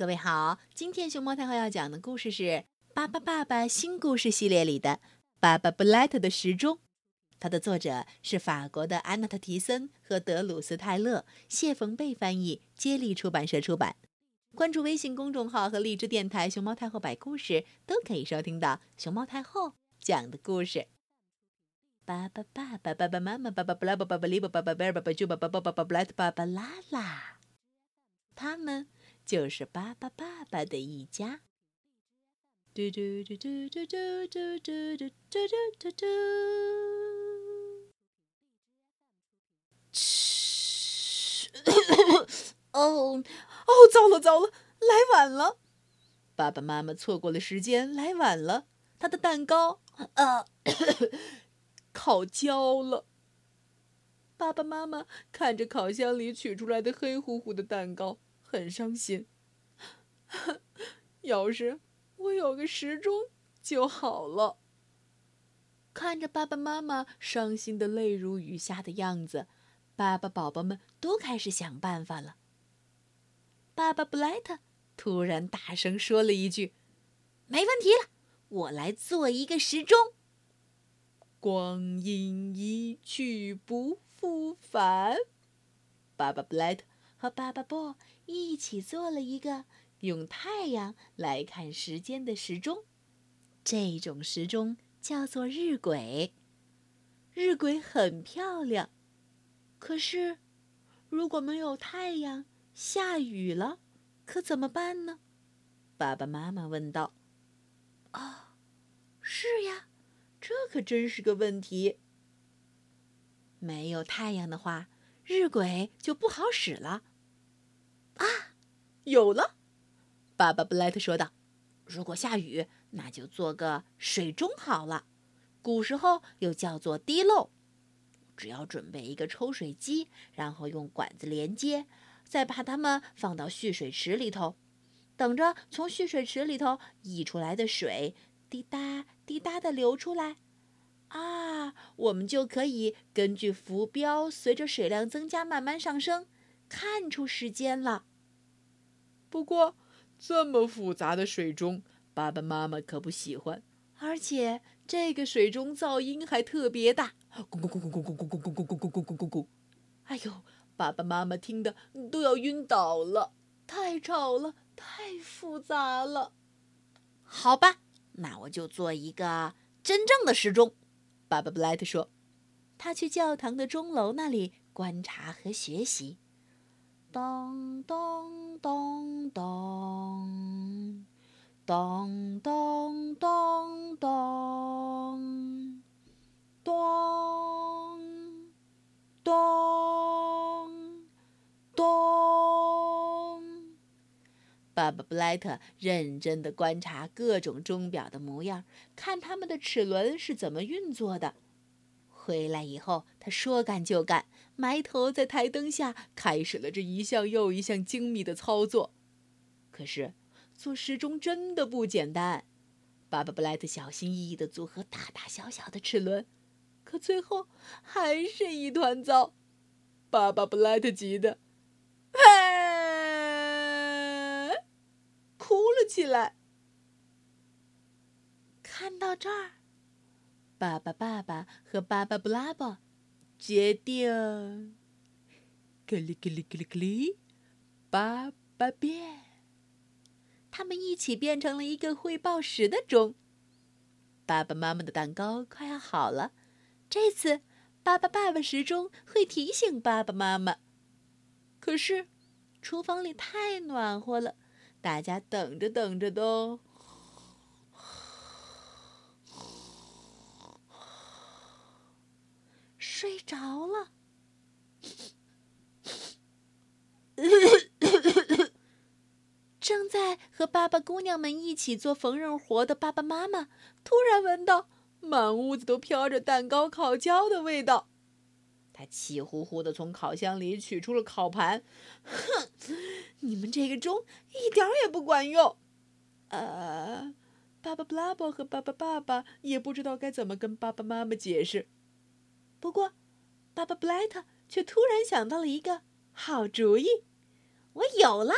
各位好，今天熊猫太后要讲的故事是《巴巴爸爸新故事系列》里的《巴巴布莱特的时钟》，它的作者是法国的安娜特·提森和德鲁斯·泰勒，谢冯贝翻译，接力出版社出版。关注微信公众号和荔枝电台“熊猫太后摆故事”，都可以收听到熊猫太后讲的故事。巴巴爸爸、爸爸妈妈、巴巴布拉巴、巴巴利巴、巴巴贝尔、巴巴、巴巴巴巴巴布莱特、巴巴拉拉，他们。就是巴巴爸爸的一家。嘟嘟嘟嘟嘟嘟嘟嘟嘟嘟嘟嘟。嘘！哦哦，糟了糟了，来晚了！爸爸妈妈错过了时间，来晚了。他的蛋糕啊，烤焦了。爸爸妈妈看着烤箱里取出来的黑乎乎的蛋糕。很伤心。要是我有个时钟就好了。看着爸爸妈妈伤心的泪如雨下的样子，爸爸宝宝们都开始想办法了。爸爸布莱特突然大声说了一句：“没问题了，我来做一个时钟。”光阴一去不复返。爸爸布莱特。和爸爸布一起做了一个用太阳来看时间的时钟，这种时钟叫做日晷。日晷很漂亮，可是如果没有太阳，下雨了，可怎么办呢？爸爸妈妈问道。“啊，是呀，这可真是个问题。没有太阳的话，日晷就不好使了。”有了！爸爸布莱特说道：“如果下雨，那就做个水钟好了。古时候又叫做滴漏。只要准备一个抽水机，然后用管子连接，再把它们放到蓄水池里头，等着从蓄水池里头溢出来的水滴答滴答的流出来。啊，我们就可以根据浮标随着水量增加慢慢上升，看出时间了。”不过，这么复杂的水钟，爸爸妈妈可不喜欢。而且，这个水钟噪音还特别大，咕咕咕咕咕咕咕咕咕咕咕咕咕咕咕！哎呦，爸爸妈妈听的都要晕倒了，太吵了，太复杂了。好吧，那我就做一个真正的时钟。爸爸布莱特说，他去教堂的钟楼那里观察和学习。咚咚咚咚，咚咚咚咚，咚咚咚。爸爸布莱特认真的观察各种钟表的模样，看它们的齿轮是怎么运作的。回来以后，他说干就干，埋头在台灯下开始了这一项又一项精密的操作。可是，做时钟真的不简单。巴巴布莱特小心翼翼地组合大大小小的齿轮，可最后还是一团糟。巴巴布莱特急得，哭了起来。看到这儿。巴巴、爸爸和巴巴布拉伯决定，咯哩咯哩咯哩咯哩，爸爸变。他们一起变成了一个会报时的钟。爸爸妈妈的蛋糕快要好了，这次爸爸爸爸时钟会提醒爸爸妈妈。可是，厨房里太暖和了，大家等着等着都。睡着了，正在和爸爸姑娘们一起做缝纫活的爸爸妈妈，突然闻到满屋子都飘着蛋糕烤焦的味道。他气呼呼的从烤箱里取出了烤盘，哼，你们这个钟一点也不管用。呃，爸爸布拉伯和爸爸爸爸也不知道该怎么跟爸爸妈妈解释。不过，爸爸布莱特却突然想到了一个好主意。我有了！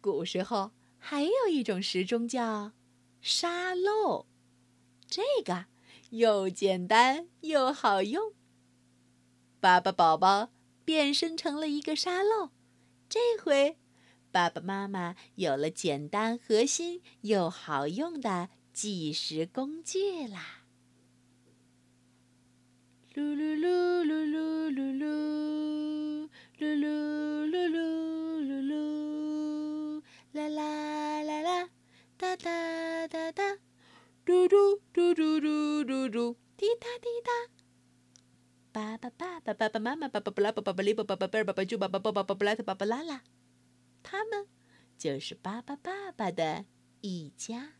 古时候还有一种时钟叫沙漏，这个又简单又好用。爸爸宝宝变身成了一个沙漏，这回爸爸妈妈有了简单、核心又好用的计时工具啦。噜噜噜噜噜噜噜噜噜噜噜噜噜啦啦啦啦哒哒哒哒嘟嘟嘟嘟嘟嘟嘟滴答滴答爸爸爸爸爸爸妈妈爸爸不拉爸爸不里爸爸爸贝尔爸爸不舅爸爸爸爸爸爸不拉他爸爸拉拉他们就是爸爸爸爸的一家。